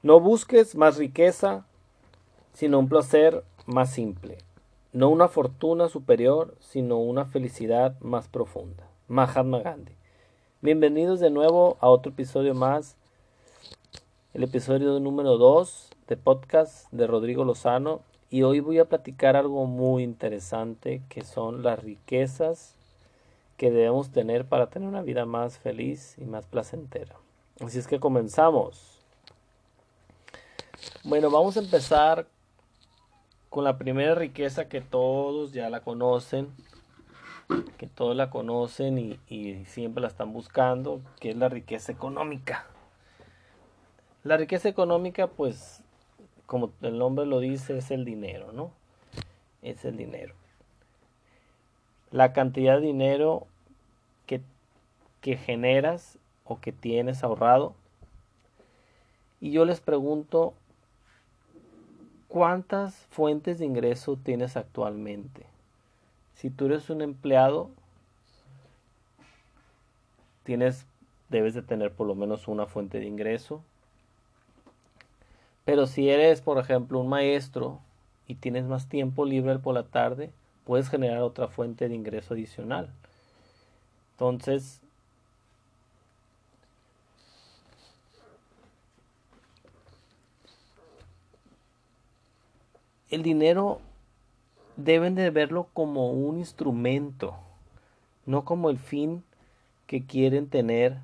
No busques más riqueza, sino un placer más simple. No una fortuna superior, sino una felicidad más profunda. Mahatma Gandhi. Bienvenidos de nuevo a otro episodio más, el episodio número 2 de podcast de Rodrigo Lozano. Y hoy voy a platicar algo muy interesante que son las riquezas que debemos tener para tener una vida más feliz y más placentera. Así es que comenzamos. Bueno, vamos a empezar con la primera riqueza que todos ya la conocen, que todos la conocen y, y, siempre la están buscando, que es la riqueza económica. La riqueza económica, pues, como el nombre lo dice, es el dinero, ¿no? Es el dinero. La cantidad de dinero que, que generas o que tienes ahorrado. Y yo les pregunto, ¿Cuántas fuentes de ingreso tienes actualmente? Si tú eres un empleado, tienes, debes de tener por lo menos una fuente de ingreso. Pero si eres, por ejemplo, un maestro y tienes más tiempo libre por la tarde, puedes generar otra fuente de ingreso adicional. Entonces, el dinero deben de verlo como un instrumento, no como el fin que quieren tener.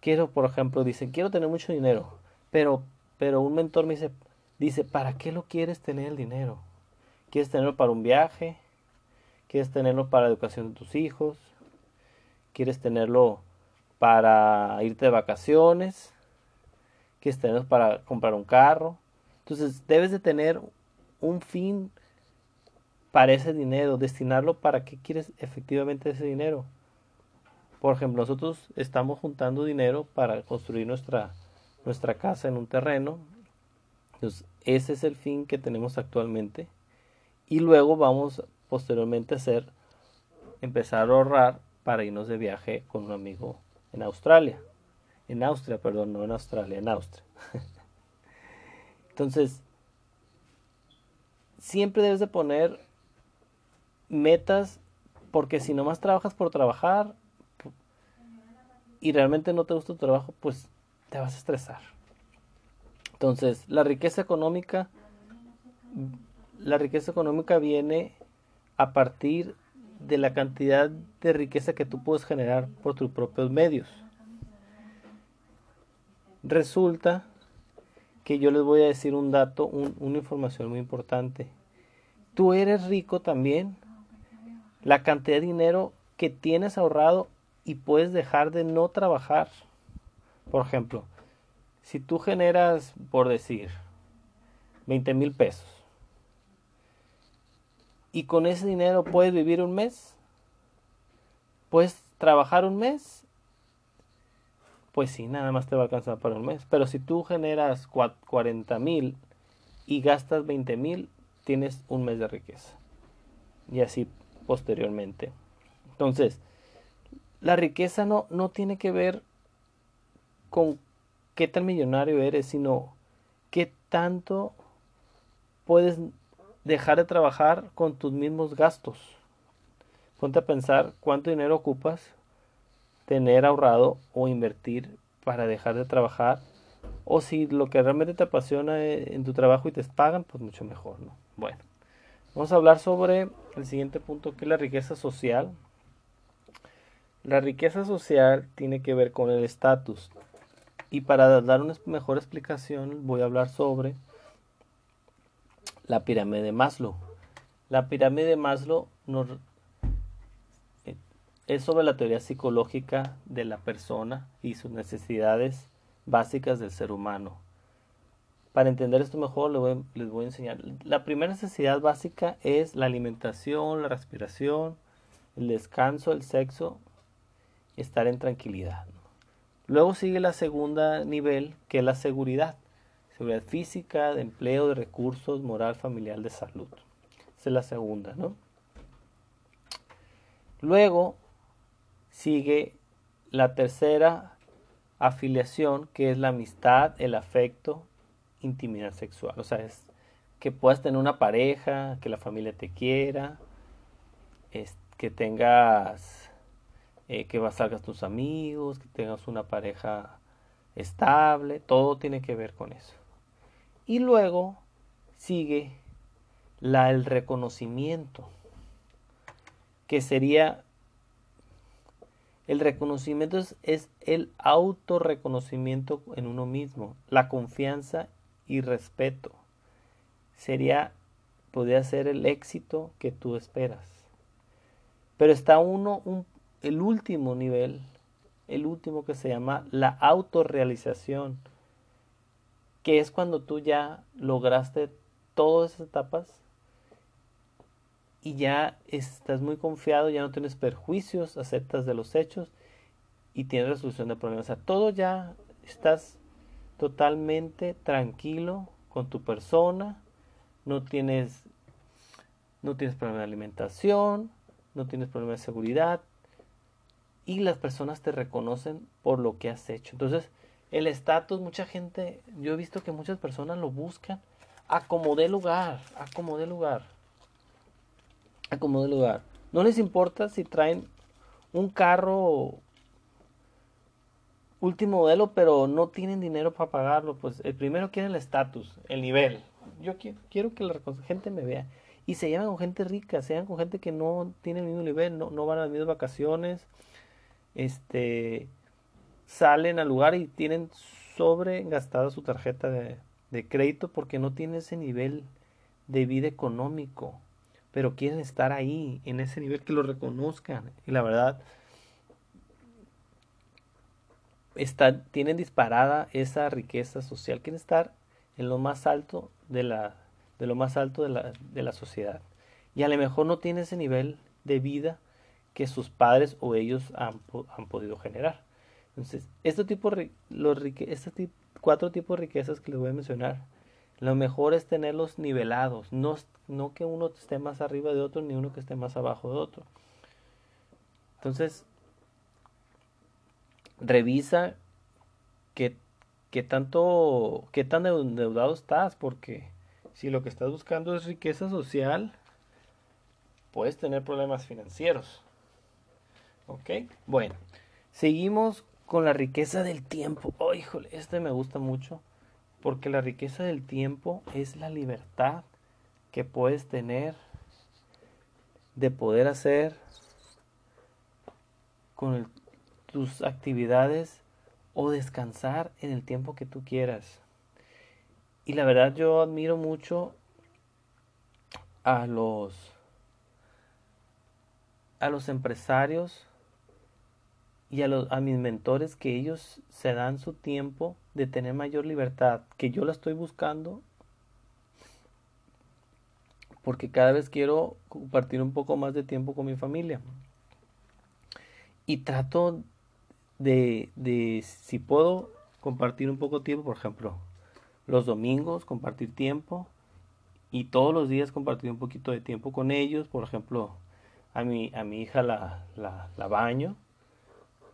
Quiero, por ejemplo, dicen, quiero tener mucho dinero, pero, pero un mentor me dice, dice, ¿para qué lo quieres tener el dinero? ¿Quieres tenerlo para un viaje? ¿Quieres tenerlo para la educación de tus hijos? ¿Quieres tenerlo para irte de vacaciones? ¿Quieres tenerlo para comprar un carro? Entonces debes de tener un fin para ese dinero, destinarlo para qué quieres efectivamente ese dinero. Por ejemplo, nosotros estamos juntando dinero para construir nuestra, nuestra casa en un terreno. Entonces, ese es el fin que tenemos actualmente. Y luego vamos posteriormente a hacer, empezar a ahorrar para irnos de viaje con un amigo en Australia. En Austria, perdón, no en Australia, en Austria. Entonces, siempre debes de poner metas porque si nomás trabajas por trabajar y realmente no te gusta tu trabajo, pues te vas a estresar. Entonces, la riqueza económica la riqueza económica viene a partir de la cantidad de riqueza que tú puedes generar por tus propios medios. Resulta que yo les voy a decir un dato, una información muy importante. Tú eres rico también. La cantidad de dinero que tienes ahorrado y puedes dejar de no trabajar. Por ejemplo, si tú generas, por decir, 20 mil pesos y con ese dinero puedes vivir un mes, puedes trabajar un mes pues sí, nada más te va a alcanzar para un mes. Pero si tú generas 40 mil y gastas 20 mil, tienes un mes de riqueza. Y así posteriormente. Entonces, la riqueza no, no tiene que ver con qué tan millonario eres, sino qué tanto puedes dejar de trabajar con tus mismos gastos. Ponte a pensar cuánto dinero ocupas tener ahorrado o invertir para dejar de trabajar. O si lo que realmente te apasiona e, en tu trabajo y te pagan, pues mucho mejor, ¿no? Bueno, vamos a hablar sobre el siguiente punto que es la riqueza social. La riqueza social tiene que ver con el estatus. Y para dar una mejor explicación voy a hablar sobre la pirámide de Maslow. La pirámide de Maslow nos es sobre la teoría psicológica de la persona y sus necesidades básicas del ser humano. Para entender esto mejor les voy, a enseñar. La primera necesidad básica es la alimentación, la respiración, el descanso, el sexo, estar en tranquilidad. Luego sigue la segunda nivel, que es la seguridad. Seguridad física, de empleo, de recursos, moral, familiar, de salud. Esa es la segunda, ¿no? Luego sigue la tercera afiliación, que es la amistad, el afecto intimidad sexual. O sea, es que puedas tener una pareja, que la familia te quiera, es, que tengas, eh, que salgas tus amigos, que tengas una pareja estable, todo tiene que ver con eso. Y luego sigue la, el reconocimiento, que sería el reconocimiento es, es el autorreconocimiento en uno mismo, la confianza y respeto. Sería, podría ser el éxito que tú esperas. Pero está uno, un, el último nivel, el último que se llama la autorrealización, que es cuando tú ya lograste todas esas etapas y ya estás muy confiado, ya no tienes perjuicios, aceptas de los hechos y tienes resolución de problemas. O sea, todo ya estás totalmente tranquilo con tu persona, no tienes no tienes problema de alimentación, no tienes problema de seguridad y las personas te reconocen por lo que has hecho. Entonces, el estatus, mucha gente, yo he visto que muchas personas lo buscan a como de lugar, a como de lugar. No les importa si traen un carro último modelo, pero no tienen dinero para pagarlo. Pues el primero quiere el estatus, el nivel. Yo quiero, que la gente me vea. Y se llevan con gente rica, se llevan con gente que no tiene el mismo nivel, no, no van a las mismas vacaciones. Este salen al lugar y tienen sobregastada su tarjeta de, de crédito porque no tienen ese nivel de vida económico pero quieren estar ahí, en ese nivel que lo reconozcan. Y la verdad, está, tienen disparada esa riqueza social, quieren estar en lo más alto de la, de lo más alto de la, de la sociedad. Y a lo mejor no tiene ese nivel de vida que sus padres o ellos han, han podido generar. Entonces, este tipo, los, este cuatro tipos de riquezas que les voy a mencionar lo mejor es tenerlos nivelados, no, no que uno esté más arriba de otro ni uno que esté más abajo de otro. Entonces, revisa qué, qué tanto, qué tan endeudado estás, porque si lo que estás buscando es riqueza social, puedes tener problemas financieros. ¿Ok? Bueno, seguimos con la riqueza del tiempo. Oh, híjole, este me gusta mucho porque la riqueza del tiempo es la libertad que puedes tener de poder hacer con tus actividades o descansar en el tiempo que tú quieras. Y la verdad yo admiro mucho a los a los empresarios y a, los, a mis mentores que ellos se dan su tiempo de tener mayor libertad, que yo la estoy buscando porque cada vez quiero compartir un poco más de tiempo con mi familia. Y trato de, de si puedo, compartir un poco de tiempo, por ejemplo, los domingos, compartir tiempo, y todos los días compartir un poquito de tiempo con ellos, por ejemplo, a mi, a mi hija la, la, la baño,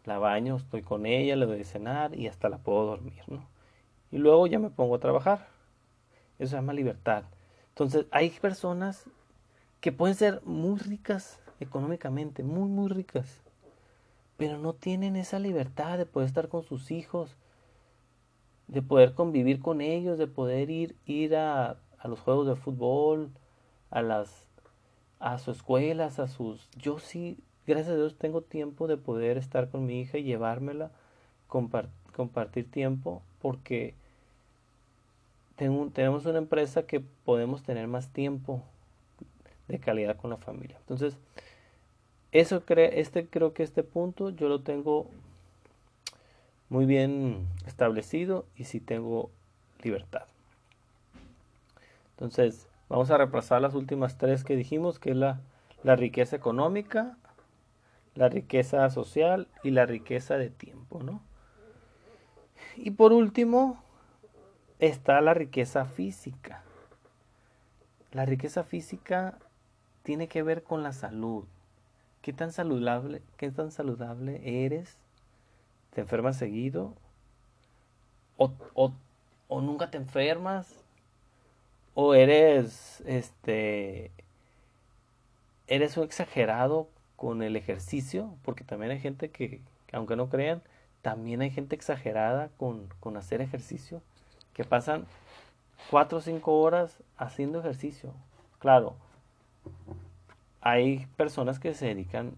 la baño, estoy con ella, le doy de cenar y hasta la puedo dormir, ¿no? Y luego ya me pongo a trabajar. Eso se llama libertad. Entonces, hay personas que pueden ser muy ricas económicamente, muy, muy ricas, pero no tienen esa libertad de poder estar con sus hijos, de poder convivir con ellos, de poder ir, ir a, a los juegos de fútbol, a las a sus escuelas, a sus yo sí gracias a Dios tengo tiempo de poder estar con mi hija y llevármela, compartir tiempo, porque tenemos una empresa que podemos tener más tiempo de calidad con la familia. Entonces, eso este creo que este punto yo lo tengo muy bien establecido y sí tengo libertad. Entonces, vamos a repasar las últimas tres que dijimos, que es la, la riqueza económica, la riqueza social y la riqueza de tiempo, ¿no? Y por último está la riqueza física. La riqueza física tiene que ver con la salud. ¿Qué tan saludable, qué tan saludable eres? ¿Te enfermas seguido? ¿O, o nunca te enfermas o eres este eres un exagerado con el ejercicio, porque también hay gente que, aunque no crean, también hay gente exagerada con, con hacer ejercicio, que pasan cuatro o cinco horas haciendo ejercicio. Claro, hay personas que se dedican,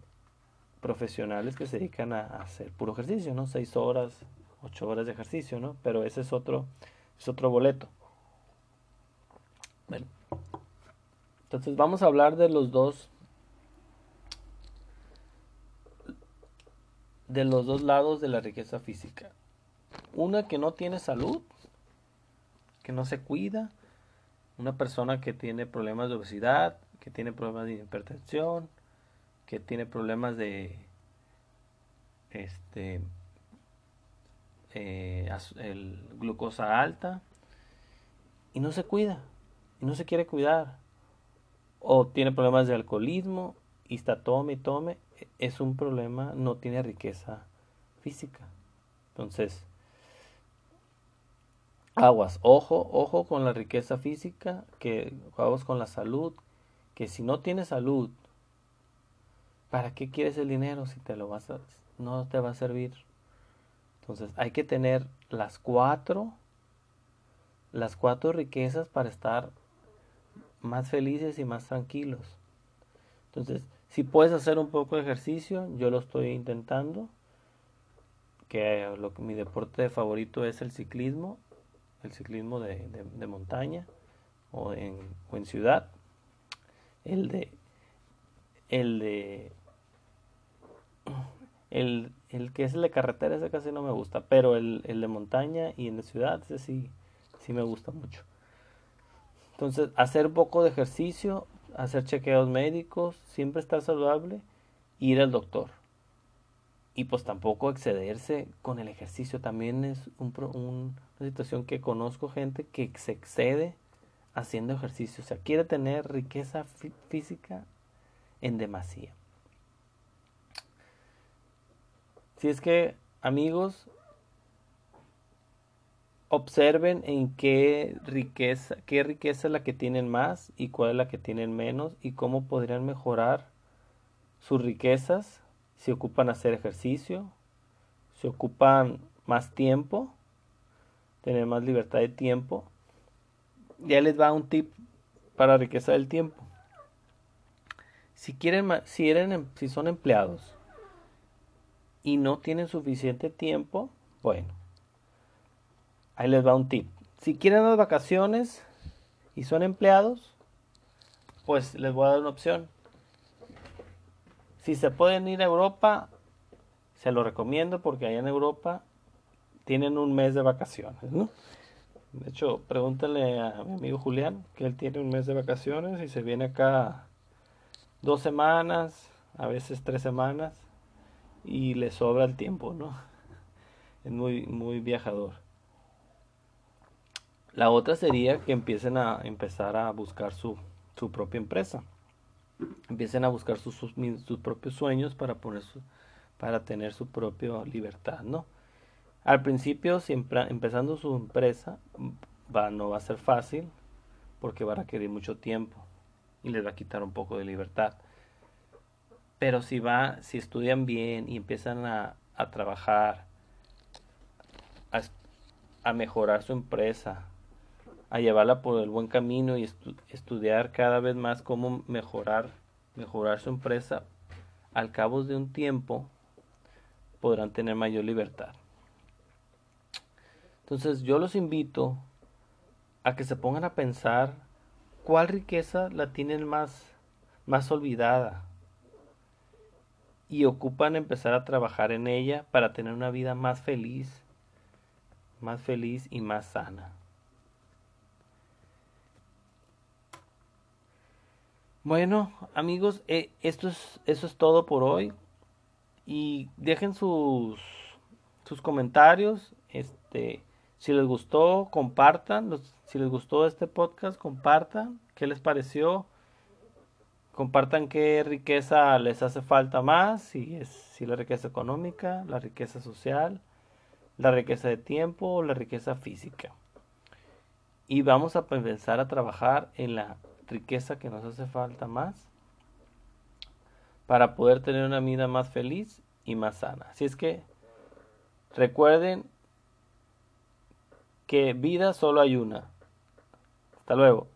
profesionales que se dedican a, hacer puro ejercicio, ¿no? Seis horas, ocho horas de ejercicio, ¿no? Pero ese es otro, es otro boleto. Bueno, entonces vamos a hablar de los dos, de los dos lados de la riqueza física. Una que no tiene salud, que no se cuida, una persona que tiene problemas de obesidad, que tiene problemas de hipertensión, que tiene problemas de este eh, el glucosa alta y no se cuida y no se quiere cuidar o tiene problemas de alcoholismo y está tome y tome es un problema no tiene riqueza física entonces aguas ojo ojo con la riqueza física que aguas con la salud que si no tienes salud, ¿para qué quieres el dinero si te lo vas a, no te va a servir? Entonces hay que tener las cuatro, las cuatro riquezas para estar más felices y más tranquilos. Entonces, si puedes hacer un poco de ejercicio, yo lo estoy intentando, que mi deporte favorito es el ciclismo, el ciclismo de, montaña o en, o en ciudad. El de el de el, el que es el de carretera ese casi no me gusta pero el, el de montaña y en la ciudad ese sí sí me gusta mucho. Entonces hacer un poco de ejercicio hacer chequeos médicos siempre estar saludable ir al doctor y pues tampoco excederse con el ejercicio también es un, un, una situación que conozco gente que se excede haciendo ejercicio. O sea, quiere tener riqueza física en demasía. Si es que, amigos, observen en qué riqueza, qué riqueza es la que tienen más y cuál es la que tienen menos y cómo podrían mejorar sus riquezas si ocupan hacer ejercicio, si ocupan más tiempo, tener más libertad de tiempo ya les va un tip para riqueza del tiempo. Si quieren, si, em, si son empleados y no tienen suficiente tiempo, bueno, ahí les va un tip. Si quieren las vacaciones y son empleados, pues les voy a dar una opción. Si se pueden ir a Europa, se lo recomiendo porque allá en Europa tienen un mes de vacaciones, ¿no? De hecho, pregúntale a mi amigo Julián, que él tiene un mes de vacaciones y se viene acá dos semanas, a veces tres semanas, y le sobra el tiempo, ¿no? Es muy, muy viajador. La otra sería que empiecen a empezar a buscar su, su propia empresa. Empiecen a buscar sus, sus, sus propios sueños para, poner su, para tener su propia libertad, ¿no? Al principio, siempre empezando su empresa, va, no va a ser fácil porque va a requerir mucho tiempo y les va a quitar un poco de libertad. Pero si va, si estudian bien y empiezan a, a trabajar, a, a, mejorar su empresa, a llevarla por el buen camino y estudiar cada vez más cómo mejorar, mejorar su empresa, al cabo de un tiempo podrán tener mayor libertad. Entonces yo los invito a que se pongan a pensar cuál riqueza la tienen más, más olvidada y ocupan empezar a trabajar en ella para tener una vida más feliz, más feliz y más sana. Bueno, amigos, eh, esto es, eso es todo por hoy. Y dejen sus, sus comentarios. Este, si les gustó, compartan. si les gustó este podcast, compartan. ¿Qué les pareció? Compartan qué riqueza les hace falta más. Si es si la riqueza económica, la riqueza social, la riqueza de tiempo la riqueza física. y vamos a empezar a trabajar en la riqueza que nos hace falta más para poder tener una vida más feliz y más sana. Así es que recuerden que vida solo hay una. Hasta luego.